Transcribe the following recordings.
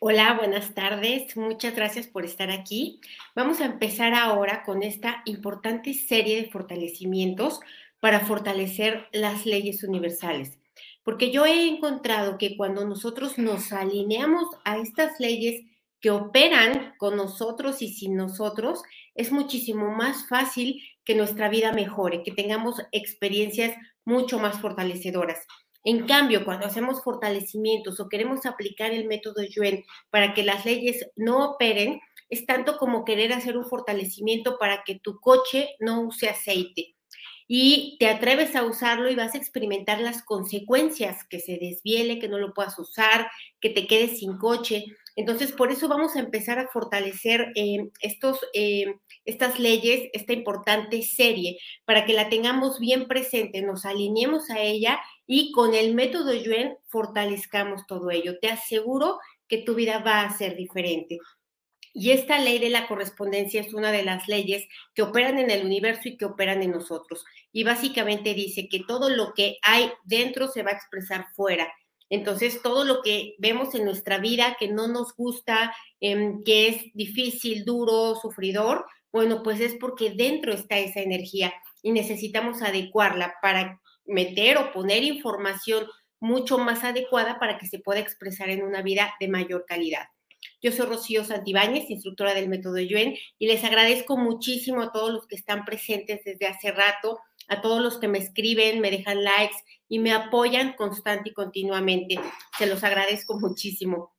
Hola, buenas tardes. Muchas gracias por estar aquí. Vamos a empezar ahora con esta importante serie de fortalecimientos para fortalecer las leyes universales. Porque yo he encontrado que cuando nosotros nos alineamos a estas leyes que operan con nosotros y sin nosotros, es muchísimo más fácil que nuestra vida mejore, que tengamos experiencias mucho más fortalecedoras. En cambio, cuando hacemos fortalecimientos o queremos aplicar el método Yuen para que las leyes no operen, es tanto como querer hacer un fortalecimiento para que tu coche no use aceite. Y te atreves a usarlo y vas a experimentar las consecuencias, que se desviele, que no lo puedas usar, que te quedes sin coche. Entonces, por eso vamos a empezar a fortalecer eh, estos, eh, estas leyes, esta importante serie, para que la tengamos bien presente, nos alineemos a ella y con el método Yuen fortalezcamos todo ello. Te aseguro que tu vida va a ser diferente. Y esta ley de la correspondencia es una de las leyes que operan en el universo y que operan en nosotros. Y básicamente dice que todo lo que hay dentro se va a expresar fuera. Entonces, todo lo que vemos en nuestra vida que no nos gusta, em, que es difícil, duro, sufridor, bueno, pues es porque dentro está esa energía y necesitamos adecuarla para meter o poner información mucho más adecuada para que se pueda expresar en una vida de mayor calidad. Yo soy Rocío Santibáñez, instructora del método Yuen, y les agradezco muchísimo a todos los que están presentes desde hace rato, a todos los que me escriben, me dejan likes y me apoyan constante y continuamente. Se los agradezco muchísimo.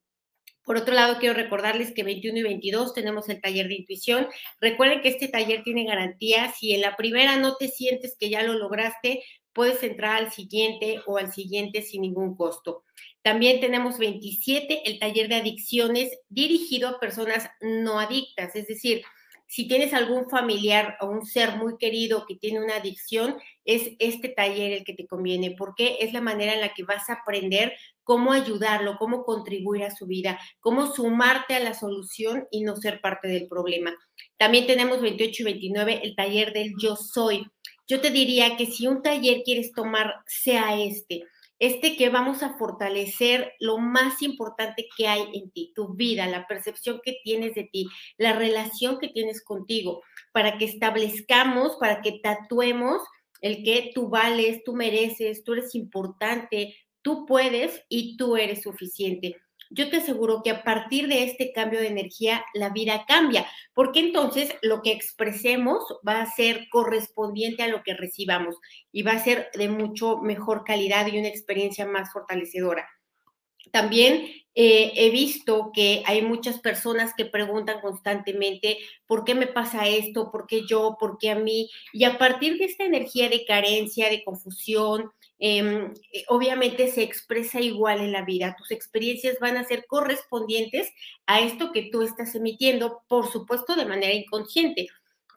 Por otro lado, quiero recordarles que 21 y 22 tenemos el taller de intuición. Recuerden que este taller tiene garantía. Si en la primera no te sientes que ya lo lograste, puedes entrar al siguiente o al siguiente sin ningún costo. También tenemos 27, el taller de adicciones dirigido a personas no adictas, es decir, si tienes algún familiar o un ser muy querido que tiene una adicción, es este taller el que te conviene, porque es la manera en la que vas a aprender cómo ayudarlo, cómo contribuir a su vida, cómo sumarte a la solución y no ser parte del problema. También tenemos 28 y 29 el taller del yo soy. Yo te diría que si un taller quieres tomar, sea este este que vamos a fortalecer lo más importante que hay en ti, tu vida, la percepción que tienes de ti, la relación que tienes contigo, para que establezcamos, para que tatuemos el que tú vales, tú mereces, tú eres importante, tú puedes y tú eres suficiente yo te aseguro que a partir de este cambio de energía la vida cambia, porque entonces lo que expresemos va a ser correspondiente a lo que recibamos y va a ser de mucho mejor calidad y una experiencia más fortalecedora. También eh, he visto que hay muchas personas que preguntan constantemente, ¿por qué me pasa esto? ¿Por qué yo? ¿Por qué a mí? Y a partir de esta energía de carencia, de confusión, eh, obviamente se expresa igual en la vida. Tus experiencias van a ser correspondientes a esto que tú estás emitiendo, por supuesto, de manera inconsciente.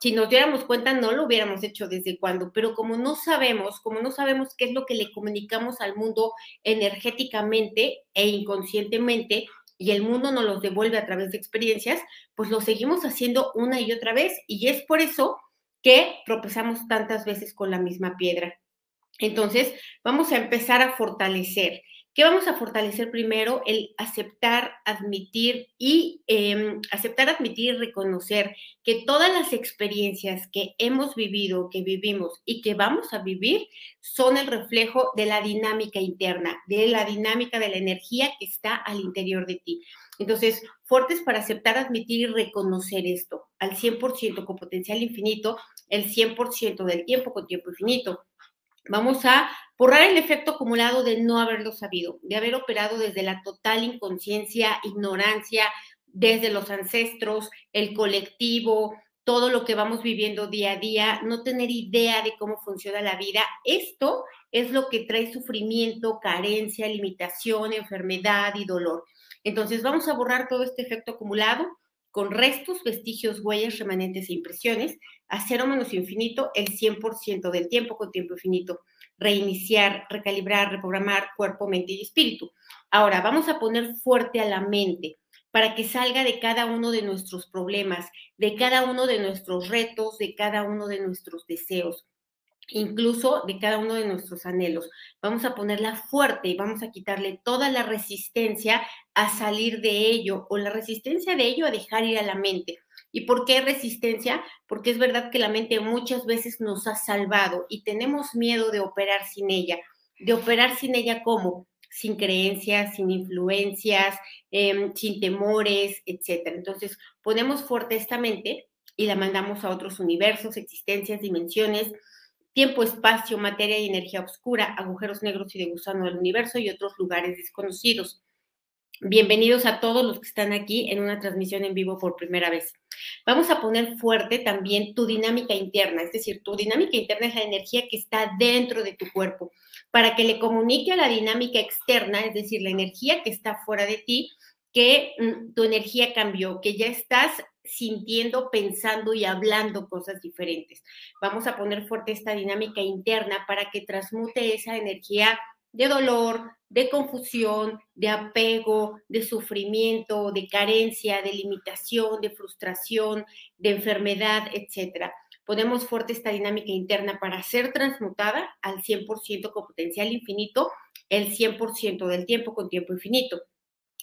Si nos diéramos cuenta, no lo hubiéramos hecho desde cuando, pero como no sabemos, como no sabemos qué es lo que le comunicamos al mundo energéticamente e inconscientemente, y el mundo nos los devuelve a través de experiencias, pues lo seguimos haciendo una y otra vez, y es por eso que tropezamos tantas veces con la misma piedra. Entonces, vamos a empezar a fortalecer. ¿Qué vamos a fortalecer primero? El aceptar, admitir y em, aceptar, admitir y reconocer que todas las experiencias que hemos vivido, que vivimos y que vamos a vivir son el reflejo de la dinámica interna, de la dinámica de la energía que está al interior de ti. Entonces, fuertes para aceptar, admitir y reconocer esto al 100% con potencial infinito, el 100% del tiempo con tiempo infinito Vamos a borrar el efecto acumulado de no haberlo sabido, de haber operado desde la total inconsciencia, ignorancia, desde los ancestros, el colectivo, todo lo que vamos viviendo día a día, no tener idea de cómo funciona la vida. Esto es lo que trae sufrimiento, carencia, limitación, enfermedad y dolor. Entonces vamos a borrar todo este efecto acumulado con restos, vestigios, huellas, remanentes e impresiones, a cero menos infinito el 100% del tiempo con tiempo infinito, reiniciar, recalibrar, reprogramar cuerpo, mente y espíritu. Ahora, vamos a poner fuerte a la mente para que salga de cada uno de nuestros problemas, de cada uno de nuestros retos, de cada uno de nuestros deseos. incluso de cada uno de nuestros anhelos. Vamos a ponerla fuerte y vamos a quitarle toda la resistencia a salir de ello o la resistencia de ello a dejar ir a la mente. ¿Y por qué resistencia? Porque es verdad que la mente muchas veces nos ha salvado y tenemos miedo de operar sin ella. De operar sin ella ¿cómo? Sin creencias, sin influencias, em, sin temores, etc. Entonces, ponemos fuerte esta mente y la mandamos a otros universos, existencias, dimensiones, tiempo, espacio, materia y energía oscura, agujeros negros y de gusano del universo y otros lugares desconocidos. Bienvenidos a todos los que están aquí en una transmisión en vivo por primera vez. Vamos a poner fuerte también tu dinámica interna, es decir, tu dinámica interna es la energía que está dentro de tu cuerpo, para que le comunique a la dinámica externa, es decir, la energía que está fuera de ti, que mm, tu energía cambió, que ya estás sintiendo, pensando y hablando cosas diferentes. Vamos a poner fuerte esta dinámica interna para que transmute esa energía de dolor, de confusión, de apego, de sufrimiento, de carencia, de limitación, de frustración, de enfermedad, etcétera. Ponemos fuerte esta dinámica interna para ser transmutada al 100% con potencial infinito, el 100% del tiempo con tiempo infinito.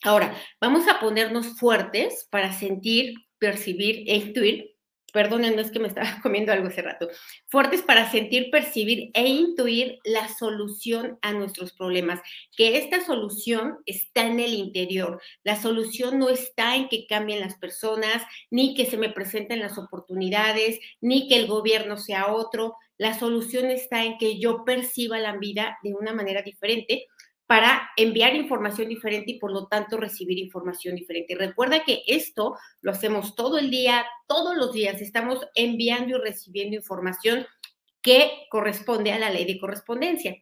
Ahora, vamos a ponernos fuertes para sentir percibir e intuir, perdonen, no es que me estaba comiendo algo hace rato, fuertes para sentir, percibir e intuir la solución a nuestros problemas, que esta solución está en el interior. La solución no está en que cambien las personas, ni que se me presenten las oportunidades, ni que el gobierno sea otro. La solución está en que yo perciba la vida de una manera diferente para enviar información diferente y por lo tanto recibir información diferente. Recuerda que esto lo hacemos todo el día, todos los días, estamos enviando y recibiendo información que corresponde a la ley de correspondencia.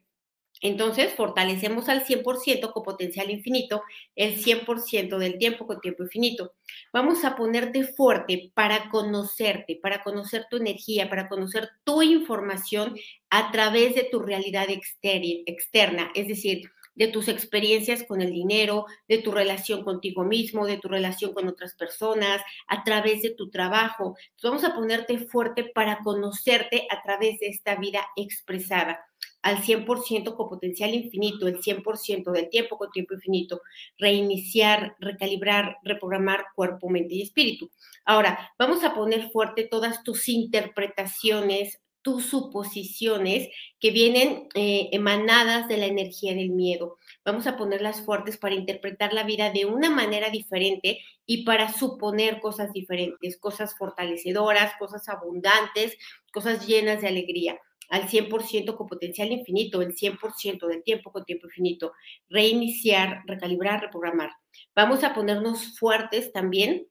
Entonces, fortalecemos al 100% con potencial infinito, el 100% del tiempo con tiempo infinito. Vamos a ponerte fuerte para conocerte, para conocer tu energía, para conocer tu información a través de tu realidad externa, es decir, de tus experiencias con el dinero, de tu relación contigo mismo, de tu relación con otras personas, a través de tu trabajo. vamos a ponerte fuerte para conocerte a través de esta vida expresada al 100% con potencial infinito, el 100% del tiempo con tiempo infinito, reiniciar, recalibrar, reprogramar cuerpo, mente y espíritu. Ahora, vamos a poner fuerte todas tus interpretaciones, tus suposiciones que vienen eh, emanadas de la energía del miedo. Vamos a ponerlas fuertes para interpretar la vida de una manera diferente y para suponer cosas diferentes, cosas fortalecedoras, cosas abundantes, cosas llenas de alegría al 100% con potencial infinito, el 100% del tiempo con tiempo infinito, reiniciar, recalibrar, reprogramar. Vamos a ponernos fuertes también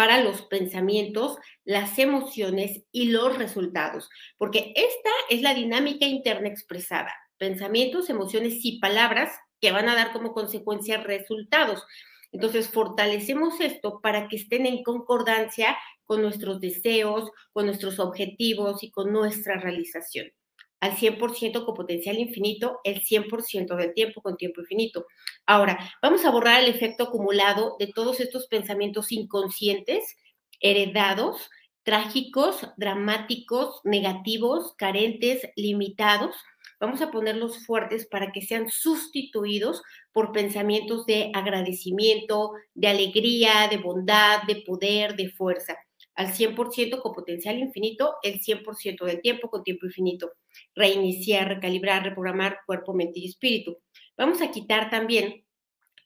para los pensamientos, las emociones y los resultados, porque esta es la dinámica interna expresada, pensamientos, emociones y palabras que van a dar como consecuencia resultados. Entonces, fortalecemos esto para que estén en concordancia con nuestros deseos, con nuestros objetivos y con nuestra realización al 100% con potencial infinito, el 100% del tiempo con tiempo infinito. Ahora, vamos a borrar el efecto acumulado de todos estos pensamientos inconscientes, heredados, trágicos, dramáticos, negativos, carentes, limitados. Vamos a ponerlos fuertes para que sean sustituidos por pensamientos de agradecimiento, de alegría, de bondad, de poder, de fuerza al 100% con potencial infinito, el 100% del tiempo con tiempo infinito. Reiniciar, recalibrar, reprogramar cuerpo, mente y espíritu. Vamos a quitar también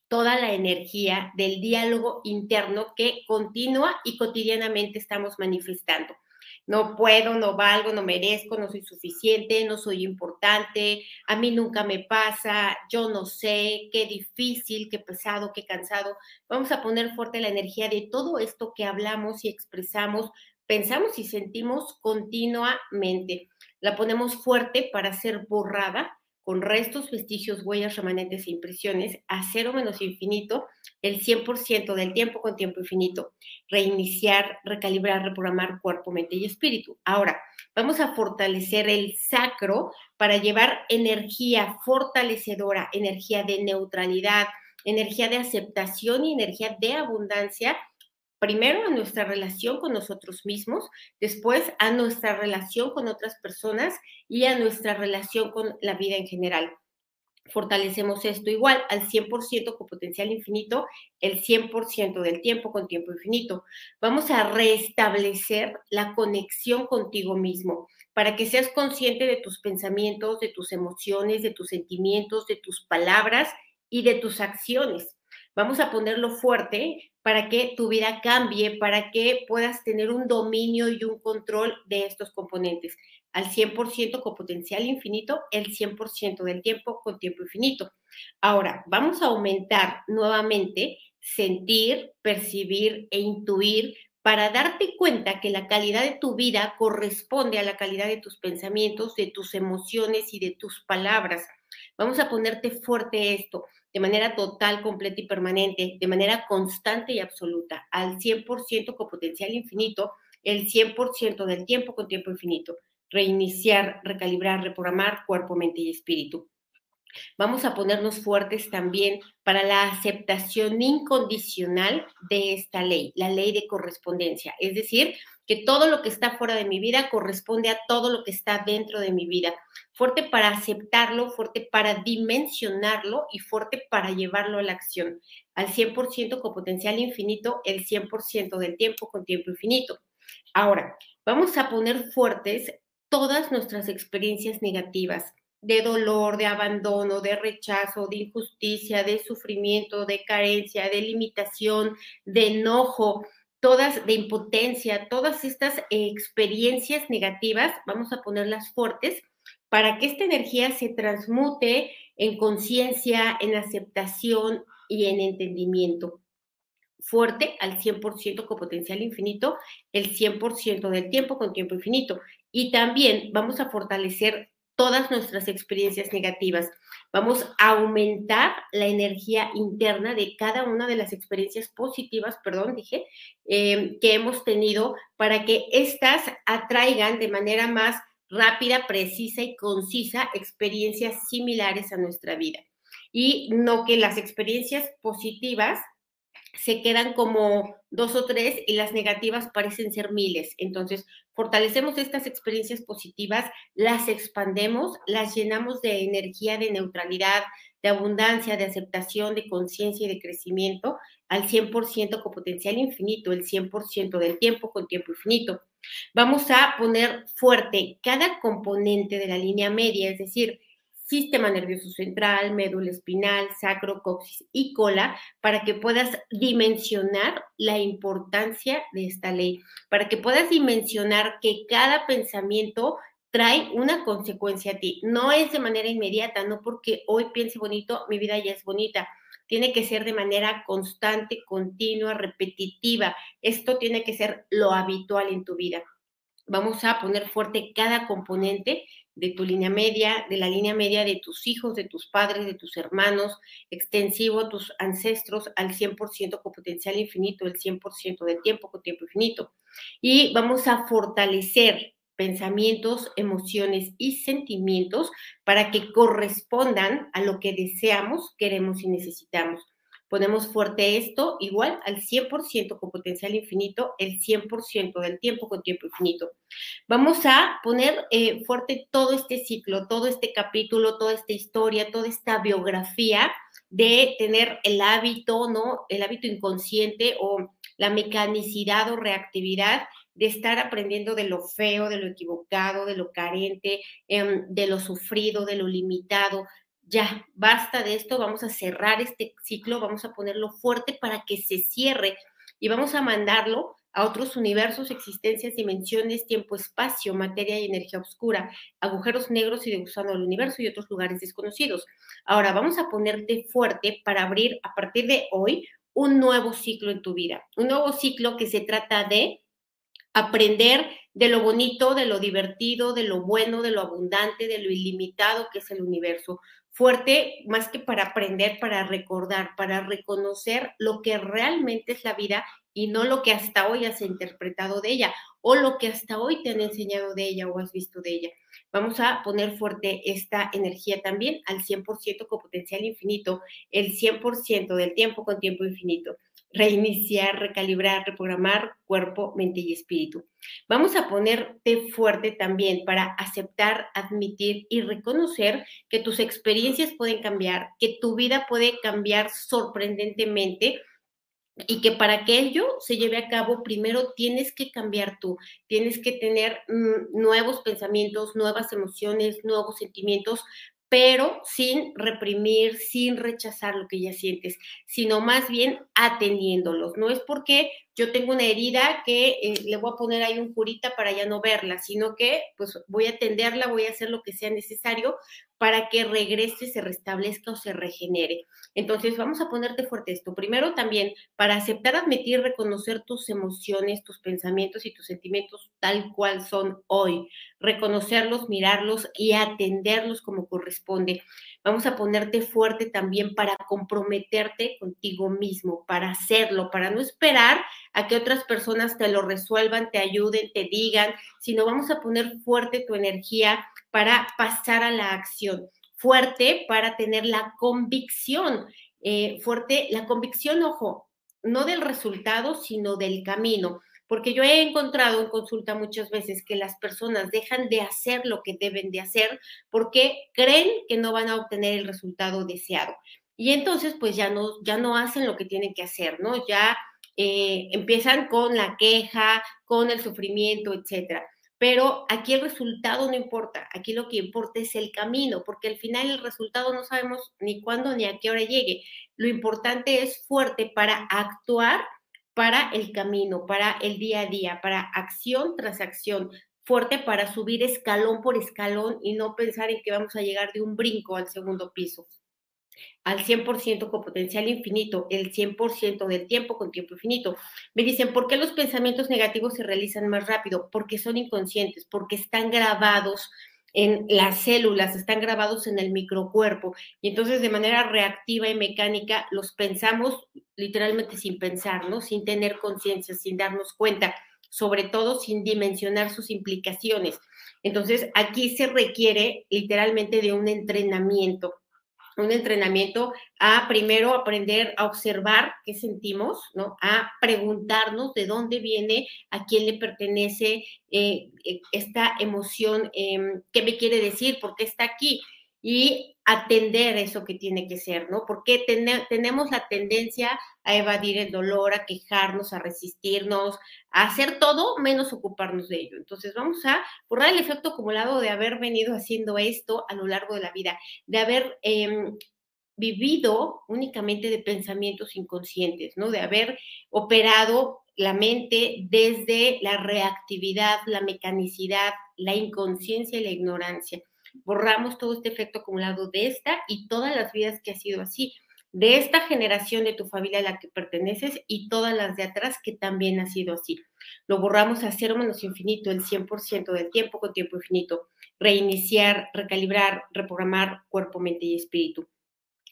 toda la energía del diálogo interno que continua y cotidianamente estamos manifestando no puedo, no valgo, no merezco, no soy suficiente, no soy importante, a mí nunca me pasa, yo no sé, qué difícil, qué pesado, qué cansado. Vamos a poner fuerte la energía de todo esto que hablamos y expresamos, pensamos y sentimos continuamente. La ponemos fuerte para ser borrada con restos, vestigios, huellas, remanentes e impresiones a cero menos infinito el 100% del tiempo con tiempo infinito. Reiniciar, recalibrar, reprogramar cuerpo, mente y espíritu. Ahora, vamos a fortalecer el sacro para llevar energía fortalecedora, energía de neutralidad, energía de aceptación y energía de abundancia primero a nuestra relación con nosotros mismos, después a nuestra relación con otras personas y a nuestra relación con la vida en general fortalecemos esto igual al 100% con potencial infinito, el 100% del tiempo con tiempo infinito. Vamos a restablecer la conexión contigo mismo para que seas consciente de tus pensamientos, de tus emociones, de tus sentimientos, de tus palabras y de tus acciones. Vamos a ponerlo fuerte para que tu vida cambie, para que puedas tener un dominio y un control de estos componentes al 100% con potencial infinito, el 100% del tiempo con tiempo infinito. Ahora, vamos a aumentar nuevamente sentir, percibir e intuir para darte cuenta que la calidad de tu vida corresponde a la calidad de tus pensamientos, de tus emociones y de tus palabras. Vamos a ponerte fuerte esto de manera total, completa y permanente, de manera constante y absoluta, al 100% con potencial infinito, el 100% del tiempo con tiempo infinito reiniciar, recalibrar, reprogramar cuerpo, mente y espíritu. Vamos a ponernos fuertes también para la aceptación incondicional de esta ley, la ley de correspondencia. Es decir, que todo lo que está fuera de mi vida corresponde a todo lo que está dentro de mi vida. Fuerte para aceptarlo, fuerte para dimensionarlo y fuerte para llevarlo a la acción. Al 100% con potencial infinito, el 100% del tiempo con tiempo infinito. Ahora, vamos a poner fuertes todas nuestras experiencias negativas de dolor, de abandono, de rechazo, de injusticia, de sufrimiento, de carencia, de limitación, de enojo, todas de impotencia, todas estas experiencias negativas, vamos a ponerlas fuertes para que esta energía se transmute en conciencia, en aceptación y en entendimiento fuerte al 100% con potencial infinito, el 100% del tiempo con tiempo infinito. Y también vamos a fortalecer todas nuestras experiencias negativas. Vamos a aumentar la energía interna de cada una de las experiencias positivas, perdón, dije, em, que hemos tenido para que éstas atraigan de manera más rápida, precisa y concisa experiencias similares a nuestra vida. Y no que las experiencias positivas se quedan como dos o tres y las negativas parecen ser miles. Entonces, fortalecemos estas experiencias positivas, las expandemos, las llenamos de energía, de neutralidad, de abundancia, de aceptación, de conciencia y de crecimiento al 100% con potencial infinito, el 100% del tiempo con tiempo infinito. Vamos a poner fuerte cada componente de la línea media, es decir, sistema nervioso central, médula espinal, sacro, coxis y cola, para que puedas dimensionar la importancia de esta ley, para que puedas dimensionar que cada pensamiento trae una consecuencia a ti. No es de manera inmediata, no porque hoy piense bonito, mi vida ya es bonita. Tiene que ser de manera constante, continua, repetitiva. Esto tiene que ser lo habitual en tu vida. Vamos a poner fuerte cada componente de tu línea media, de la línea media de tus hijos, de tus padres, de tus hermanos, extensivo a tus ancestros al 100% con potencial infinito, el 100% del tiempo con tiempo infinito. Y vamos a fortalecer pensamientos, emociones y sentimientos para que correspondan a lo que deseamos, queremos y necesitamos ponemos fuerte esto igual al 100% con potencial infinito, el 100% del tiempo con tiempo infinito. Vamos a poner eh, fuerte todo este ciclo, todo este capítulo, toda esta historia, toda esta biografía de tener el hábito, ¿no? El hábito inconsciente o la mecanicidad o reactividad de estar aprendiendo de lo feo, de lo equivocado, de lo carente, em, de lo sufrido, de lo limitado, ya, basta de esto, vamos a cerrar este ciclo, vamos a ponerlo fuerte para que se cierre y vamos a mandarlo a otros universos, existencias, dimensiones, tiempo, espacio, materia y energía oscura, agujeros negros y de gusano del universo y otros lugares desconocidos. Ahora vamos a ponerte fuerte para abrir a partir de hoy un nuevo ciclo en tu vida, un nuevo ciclo que se trata de aprender de lo bonito, de lo divertido, de lo bueno, de lo abundante, de lo ilimitado que es el universo fuerte más que para aprender, para recordar, para reconocer lo que realmente es la vida y no lo que hasta hoy has interpretado de ella o lo que hasta hoy te han enseñado de ella o has visto de ella. Vamos a poner fuerte esta energía también al 100% con potencial infinito, el 100% del tiempo con tiempo infinito, reiniciar, recalibrar, reprogramar cuerpo, mente y espíritu. Vamos a ponerte fuerte también para aceptar, admitir y reconocer que tus experiencias pueden cambiar, que tu vida puede cambiar sorprendentemente y que para que ello se lleve a cabo, primero tienes que cambiar tú, tienes que tener mm, nuevos pensamientos, nuevas emociones, nuevos sentimientos pero sin reprimir, sin rechazar lo que ya sientes, sino más bien atendiéndolos. No es porque yo tengo una herida que eh, le voy a poner ahí un curita para ya no verla, sino que pues voy a atenderla, voy a hacer lo que sea necesario para que regrese, se restablezca o se regenere. Entonces, vamos a ponerte fuerte esto. Primero también, para aceptar, admitir, reconocer tus emociones, tus pensamientos y tus sentimientos tal cual son hoy. Reconocerlos, mirarlos y atenderlos como corresponde. Vamos a ponerte fuerte también para comprometerte contigo mismo, para hacerlo, para no esperar a que otras personas te lo resuelvan, te ayuden, te digan, sino vamos a poner fuerte tu energía para pasar a la acción, fuerte para tener la convicción, eh, fuerte, la convicción, ojo, no del resultado, sino del camino. Porque yo he encontrado en consulta muchas veces que las personas dejan de hacer lo que deben de hacer porque creen que no van a obtener el resultado deseado. Y entonces, pues ya no, ya no hacen lo que tienen que hacer, ¿no? Ya eh, empiezan con la queja, con el sufrimiento, etcétera. Pero aquí el resultado no importa, aquí lo que importa es el camino, porque al final el resultado no sabemos ni cuándo ni a qué hora llegue. Lo importante es fuerte para actuar para el camino, para el día a día, para acción tras acción, fuerte para subir escalón por escalón y no pensar en que vamos a llegar de un brinco al segundo piso al 100% con potencial infinito, el 100% del tiempo con tiempo infinito. Me dicen, ¿por qué los pensamientos negativos se realizan más rápido? Porque son inconscientes, porque están grabados en las células, están grabados en el microcuerpo y entonces de manera reactiva y mecánica los pensamos literalmente sin pensar, ¿no? Sin tener conciencia, sin darnos cuenta, sobre todo sin dimensionar sus implicaciones. Entonces, aquí se requiere literalmente de un entrenamiento un entrenamiento a primero aprender a observar qué sentimos, ¿no? A preguntarnos de dónde viene, a quién le pertenece eh, eh, esta emoción, em, qué me quiere decir, por qué está aquí y atender eso que tiene que ser, ¿no? Porque tenemos la tendencia a evadir el dolor, a quejarnos, a resistirnos, a hacer todo menos ocuparnos de ello. Entonces vamos a borrar el efecto acumulado de haber venido haciendo esto a lo largo de la vida, de haber em, vivido únicamente de pensamientos inconscientes, ¿no? De haber operado la mente desde la reactividad, la mecanicidad, la inconsciencia y la ignorancia. Borramos todo este efecto acumulado de esta y todas las vidas que ha sido así de esta generación de tu familia a la que perteneces y todas las de atrás que también ha sido así. Lo borramos a cero menos infinito, el 100% del tiempo con tiempo infinito. Reiniciar, recalibrar, reprogramar cuerpo, mente y espíritu.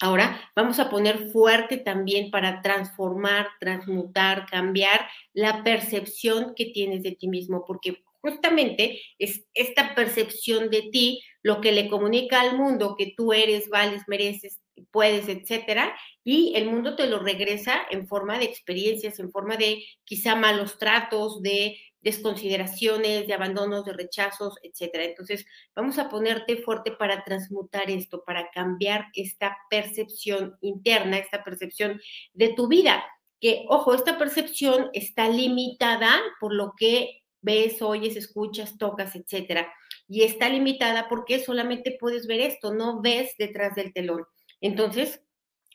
Ahora vamos a poner fuerte también para transformar, transmutar, cambiar la percepción que tienes de ti mismo, porque justamente es esta percepción de ti lo que le comunica al mundo que tú eres, vales, mereces, puedes, etcétera, y el mundo te lo regresa en forma de experiencias, en forma de quizá malos tratos, de desconsideraciones, de abandonos, de rechazos, etcétera. Entonces, vamos a ponerte fuerte para transmutar esto, para cambiar esta percepción interna, esta percepción de tu vida. Que, ojo, esta percepción está limitada por lo que ves, oyes, escuchas, tocas, etcétera. Y está limitada porque solamente puedes ver esto, no ves detrás del telón. Entonces,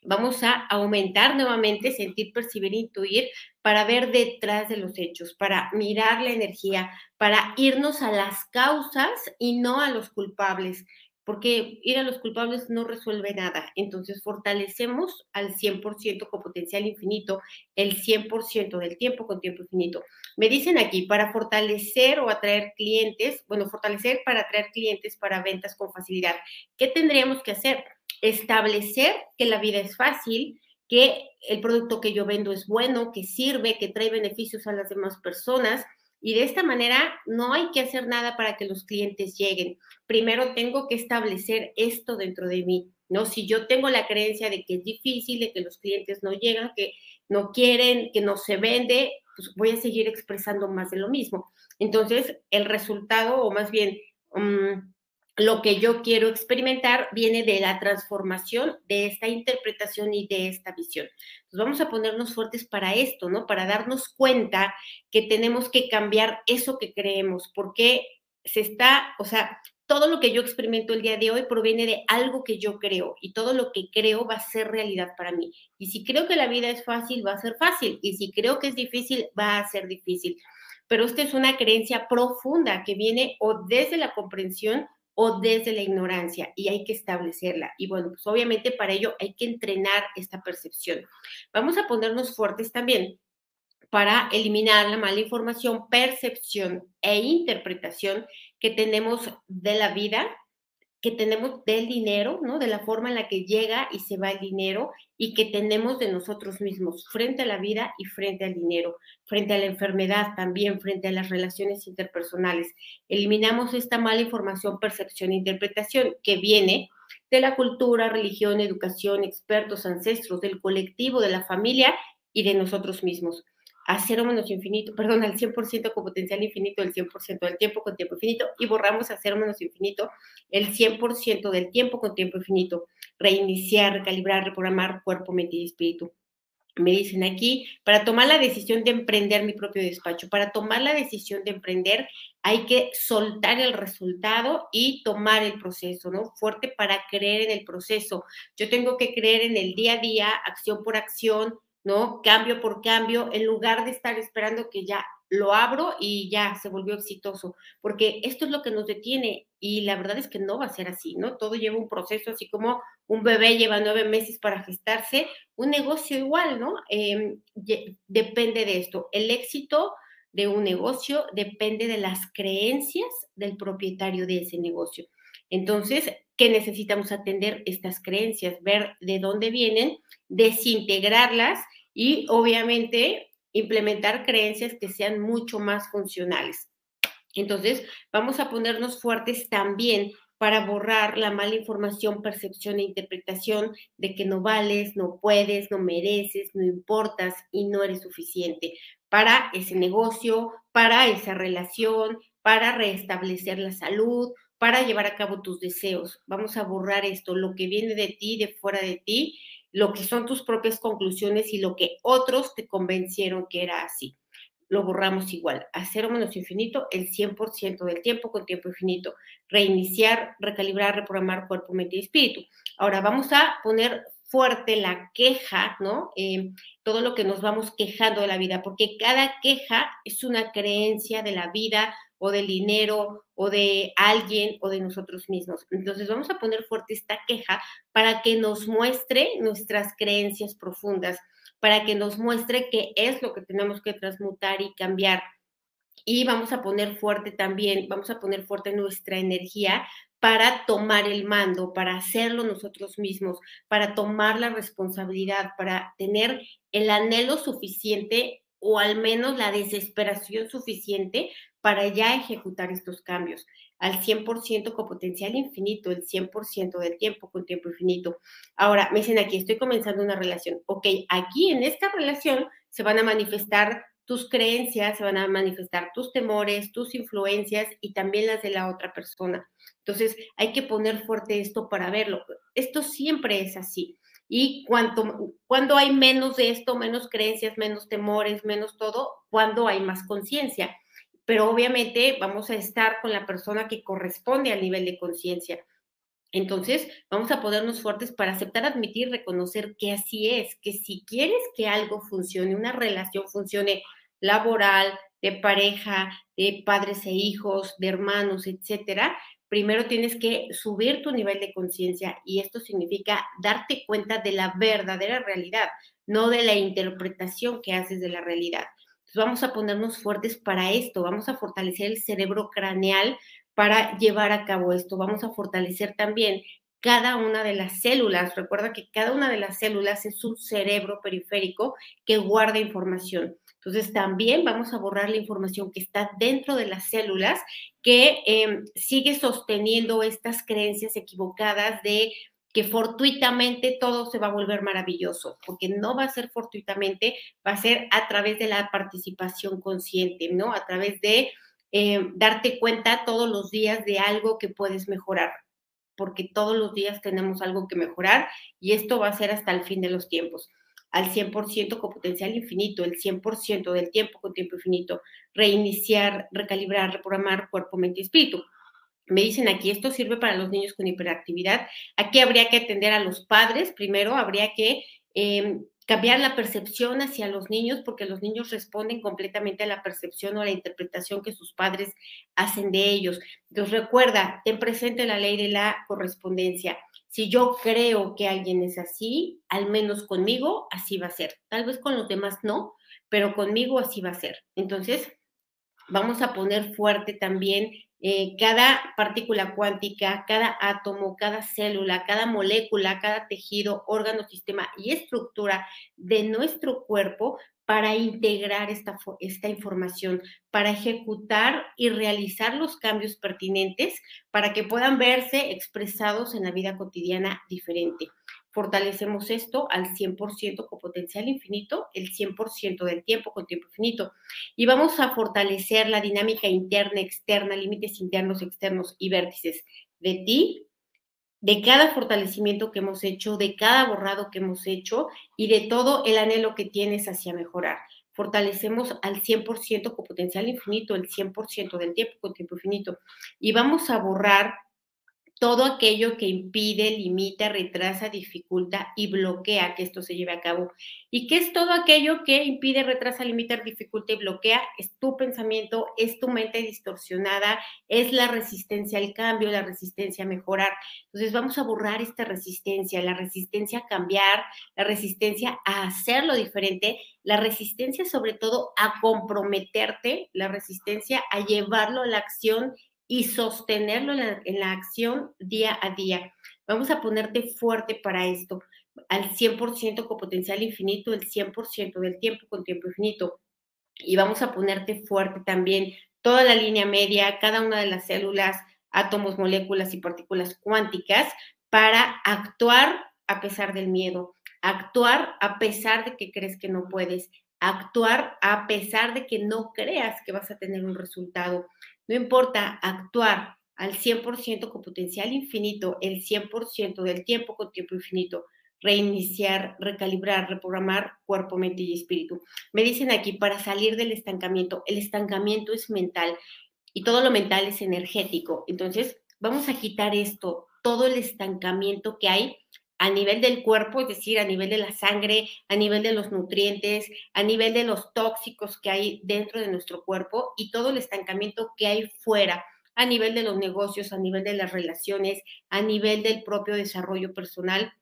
vamos a aumentar nuevamente, sentir, percibir, intuir para ver detrás de los hechos, para mirar la energía, para irnos a las causas y no a los culpables, porque ir a los culpables no resuelve nada. Entonces, fortalecemos al 100% con potencial infinito, el 100% del tiempo con tiempo infinito. Me dicen aquí, para fortalecer o atraer clientes, bueno, fortalecer para atraer clientes para ventas con facilidad, ¿qué tendríamos que hacer? establecer que la vida es fácil, que el producto que yo vendo es bueno, que sirve, que trae beneficios a las demás personas. Y de esta manera no hay que hacer nada para que los clientes lleguen. Primero tengo que establecer esto dentro de mí. ¿no? Si yo tengo la creencia de que es difícil, de que los clientes no llegan, que no quieren, que no se vende, pues voy a seguir expresando más de lo mismo. Entonces, el resultado, o más bien, mm, lo que yo quiero experimentar viene de la transformación de esta interpretación y de esta visión. Vamos a ponernos fuertes para esto, ¿no? Para darnos cuenta que tenemos que cambiar eso que creemos, porque se está, o sea, todo lo que yo experimento el día de hoy proviene de algo que yo creo y todo lo que creo va a ser realidad para mí. Y si creo que la vida es fácil, va a ser fácil. Y si creo que es difícil, va a ser difícil. Pero esta es una creencia profunda que viene o desde la comprensión o desde la ignorancia y hay que establecerla. Y bueno, pues obviamente para ello hay que entrenar esta percepción. Vamos a ponernos fuertes también para eliminar la mala información, percepción e interpretación que tenemos de la vida que tenemos del dinero, ¿no? De la forma en la que llega y se va el dinero y que tenemos de nosotros mismos frente a la vida y frente al dinero, frente a la enfermedad también, frente a las relaciones interpersonales. Eliminamos esta mala información, percepción e interpretación que viene de la cultura, religión, educación, expertos, ancestros, del colectivo, de la familia y de nosotros mismos a cero menos infinito, perdón, al 100% con potencial infinito, el 100% del tiempo con tiempo infinito, y borramos a cero menos infinito el 100% del tiempo con tiempo infinito. Reiniciar, recalibrar, reprogramar cuerpo, mente y espíritu. Me dicen aquí, para tomar la decisión de emprender mi propio despacho, para tomar la decisión de emprender hay que soltar el resultado y tomar el proceso, ¿no? Fuerte para creer en el proceso. Yo tengo que creer en el día a día, acción por acción, ¿no? Cambio por cambio, en lugar de estar esperando que ya lo abro y ya se volvió exitoso, porque esto es lo que nos detiene y la verdad es que no va a ser así, ¿no? Todo lleva un proceso, así como un bebé lleva nueve meses para gestarse, un negocio igual, ¿no? Em, depende de esto. El éxito de un negocio depende de las creencias del propietario de ese negocio. Entonces, ¿qué necesitamos atender estas creencias? Ver de dónde vienen, desintegrarlas y obviamente implementar creencias que sean mucho más funcionales. Entonces, vamos a ponernos fuertes también para borrar la mala información, percepción e interpretación de que no vales, no puedes, no mereces, no importas y no eres suficiente para ese negocio, para esa relación, para restablecer la salud, para llevar a cabo tus deseos. Vamos a borrar esto, lo que viene de ti, de fuera de ti, lo que son tus propias conclusiones y lo que otros te convencieron que era así. Lo borramos igual, a cero menos infinito, el 100% del tiempo con tiempo infinito. Reiniciar, recalibrar, reprogramar cuerpo, mente y espíritu. Ahora vamos a poner fuerte la queja, ¿no? Eh, todo lo que nos vamos quejando de la vida, porque cada queja es una creencia de la vida o del dinero o de alguien o de nosotros mismos. Entonces vamos a poner fuerte esta queja para que nos muestre nuestras creencias profundas, para que nos muestre qué es lo que tenemos que transmutar y cambiar. Y vamos a poner fuerte también, vamos a poner fuerte nuestra energía para tomar el mando, para hacerlo nosotros mismos, para tomar la responsabilidad, para tener el anhelo suficiente o al menos la desesperación suficiente para ya ejecutar estos cambios al 100% con potencial infinito, el 100% del tiempo con tiempo infinito. Ahora, me dicen aquí, estoy comenzando una relación. Ok, aquí en esta relación se van a manifestar tus creencias, se van a manifestar tus temores, tus influencias y también las de la otra persona. Entonces, hay que poner fuerte esto para verlo. Esto siempre es así. Y cuanto, cuando hay menos de esto, menos creencias, menos temores, menos todo, cuando hay más conciencia. Pero obviamente vamos a estar con la persona que corresponde al nivel de conciencia. Entonces, vamos a ponernos fuertes para aceptar, admitir, reconocer que así es, que si quieres que algo funcione, una relación funcione laboral, de pareja, de padres e hijos, de hermanos, etcétera, primero tienes que subir tu nivel de conciencia y esto significa darte cuenta de la verdadera realidad, no de la interpretación que haces de la realidad. Entonces vamos a ponernos fuertes para esto, vamos a fortalecer el cerebro craneal para llevar a cabo esto, vamos a fortalecer también cada una de las células. Recuerda que cada una de las células es un cerebro periférico que guarda información. Entonces también vamos a borrar la información que está dentro de las células que em, sigue sosteniendo estas creencias equivocadas de que fortuitamente todo se va a volver maravilloso, porque no va a ser fortuitamente, va a ser a través de la participación consciente, ¿no? A través de eh, darte cuenta todos los días de algo que puedes mejorar, porque todos los días tenemos algo que mejorar y esto va a ser hasta el fin de los tiempos al 100% con potencial infinito, el 100% del tiempo con tiempo infinito, reiniciar, recalibrar, reprogramar cuerpo, mente y espíritu. Me dicen aquí, esto sirve para los niños con hiperactividad. Aquí habría que atender a los padres, primero habría que em, cambiar la percepción hacia los niños, porque los niños responden completamente a la percepción o a la interpretación que sus padres hacen de ellos. Entonces recuerda, ten presente la ley de la correspondencia. Si yo creo que alguien es así, al menos conmigo así va a ser. Tal vez con los demás no, pero conmigo así va a ser. Entonces, vamos a poner fuerte también eh, cada partícula cuántica, cada átomo, cada célula, cada molécula, cada tejido, órgano, sistema y estructura de nuestro cuerpo para integrar esta, esta información, para ejecutar y realizar los cambios pertinentes para que puedan verse expresados en la vida cotidiana diferente. Fortalecemos esto al 100% con potencial infinito, el 100% del tiempo con tiempo infinito. Y vamos a fortalecer la dinámica interna, externa, límites internos, externos y vértices de ti, de cada fortalecimiento que hemos hecho, de cada borrado que hemos hecho y de todo el anhelo que tienes hacia mejorar. Fortalecemos al 100% con potencial infinito, el 100% del tiempo con tiempo infinito. Y vamos a borrar todo aquello que impide, limita, retrasa, dificulta y bloquea que esto se lleve a cabo. ¿Y qué es todo aquello que impide, retrasa, limita, dificulta y bloquea? Es tu pensamiento, es tu mente distorsionada, es la resistencia al cambio, la resistencia a mejorar. Entonces vamos a borrar esta resistencia, la resistencia a cambiar, la resistencia a hacerlo diferente, la resistencia sobre todo a comprometerte, la resistencia a llevarlo a la acción y sostenerlo en la, acción día a día. Vamos a ponerte fuerte para esto, al 100% con potencial infinito, el 100% del tiempo con tiempo infinito. Y vamos a ponerte fuerte también toda la línea media, cada una de las células, átomos, moléculas y partículas cuánticas para actuar a pesar del miedo, actuar a pesar de que crees que no puedes, actuar a pesar de que no creas que vas a tener un resultado, no importa actuar al 100% con potencial infinito, el 100% del tiempo con tiempo infinito, reiniciar, recalibrar, reprogramar cuerpo, mente y espíritu. Me dicen aquí, para salir del estancamiento, el estancamiento es mental y todo lo mental es energético. Entonces, vamos a quitar esto, todo el estancamiento que hay a nivel del cuerpo, es decir, a nivel de la sangre, a nivel de los nutrientes, a nivel de los tóxicos que hay dentro de nuestro cuerpo y todo el estancamiento que hay fuera, a nivel de los negocios, a nivel de las relaciones, a nivel del propio desarrollo personal.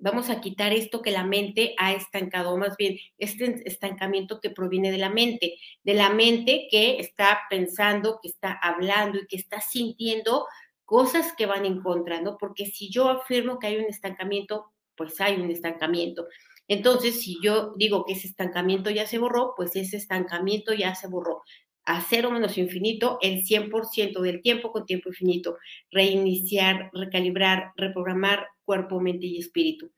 Vamos a quitar esto que la mente ha estancado, más bien este estancamiento que proviene de la mente, de la mente que está pensando, que está hablando y que está sintiendo cosas que van en contra, ¿no? Porque si yo afirmo que hay un estancamiento, pues hay un estancamiento. Entonces, si yo digo que ese estancamiento ya se borró, pues ese estancamiento ya se borró. A cero menos infinito, el 100% del tiempo con tiempo infinito. Reiniciar, recalibrar, reprogramar cuerpo, mente y espíritu.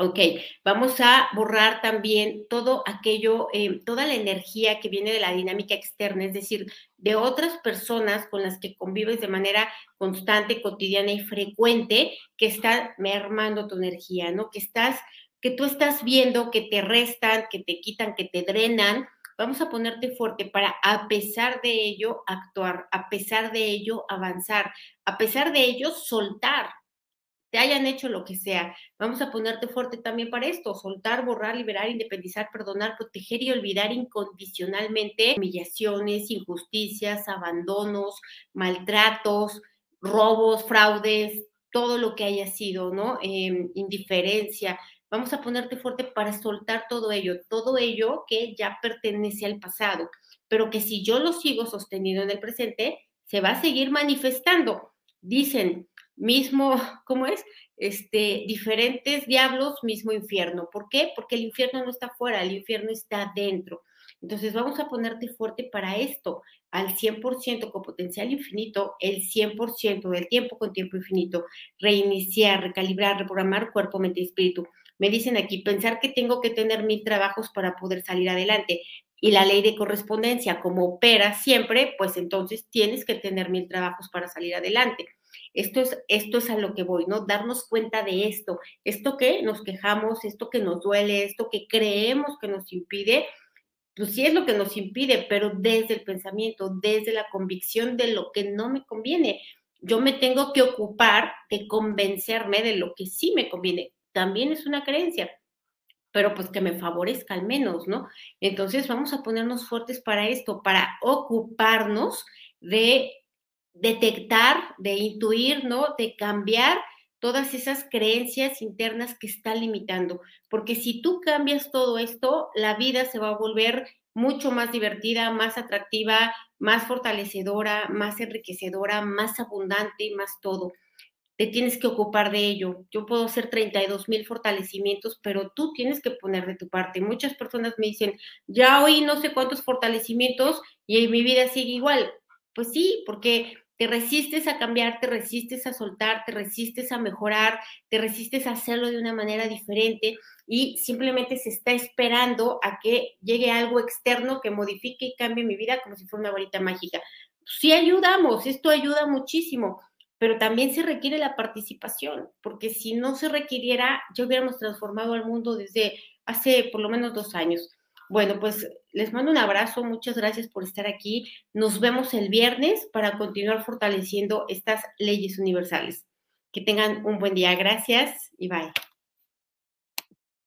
Ok, vamos a borrar también todo aquello, eh, toda la energía que viene de la dinámica externa, es decir, de otras personas con las que convives de manera constante, cotidiana y frecuente, que están mermando tu energía, ¿no? Que estás, que tú estás viendo que te restan, que te quitan, que te drenan. Vamos a ponerte fuerte para, a pesar de ello, actuar, a pesar de ello, avanzar, a pesar de ello, soltar, te hayan hecho lo que sea. Vamos a ponerte fuerte también para esto, soltar, borrar, liberar, independizar, perdonar, proteger y olvidar incondicionalmente humillaciones, injusticias, abandonos, maltratos, robos, fraudes, todo lo que haya sido, ¿no? Em, indiferencia. Vamos a ponerte fuerte para soltar todo ello, todo ello que ya pertenece al pasado, pero que si yo lo sigo sosteniendo en el presente, se va a seguir manifestando. Dicen, mismo, ¿cómo es? Este, diferentes diablos, mismo infierno. ¿Por qué? Porque el infierno no está fuera, el infierno está dentro. Entonces vamos a ponerte fuerte para esto, al 100% con potencial infinito, el 100% del tiempo con tiempo infinito, reiniciar, recalibrar, reprogramar cuerpo, mente y espíritu. Me dicen aquí, pensar que tengo que tener mil trabajos para poder salir adelante. Y la ley de correspondencia, como opera siempre, pues entonces tienes que tener mil trabajos para salir adelante. Esto es, esto es a lo que voy, ¿no? Darnos cuenta de esto, esto que nos quejamos, esto que nos duele, esto que creemos que nos impide, pues sí es lo que nos impide, pero desde el pensamiento, desde la convicción de lo que no me conviene. Yo me tengo que ocupar de convencerme de lo que sí me conviene. También es una creencia, pero pues que me favorezca al menos, ¿no? Entonces vamos a ponernos fuertes para esto, para ocuparnos de detectar, de intuir, ¿no? De cambiar todas esas creencias internas que están limitando. Porque si tú cambias todo esto, la vida se va a volver mucho más divertida, más atractiva, más fortalecedora, más enriquecedora, más abundante, más todo. Te tienes que ocupar de ello. Yo puedo hacer 32 mil fortalecimientos, pero tú tienes que poner de tu parte. Muchas personas me dicen, ya oí no sé cuántos fortalecimientos y mi vida sigue igual. Pues sí, porque te resistes a cambiar, te resistes a soltar, te resistes a mejorar, te resistes a hacerlo de una manera diferente y simplemente se está esperando a que llegue algo externo que modifique y cambie mi vida como si fuera una varita mágica. Sí ayudamos, esto ayuda muchísimo, pero también se requiere la participación, porque si no se requiriera, ya hubiéramos transformado al mundo desde hace por lo menos dos años. Bueno, pues les mando un abrazo, muchas gracias por estar aquí. Nos vemos el viernes para continuar fortaleciendo estas leyes universales. Que tengan un buen día, gracias y bye.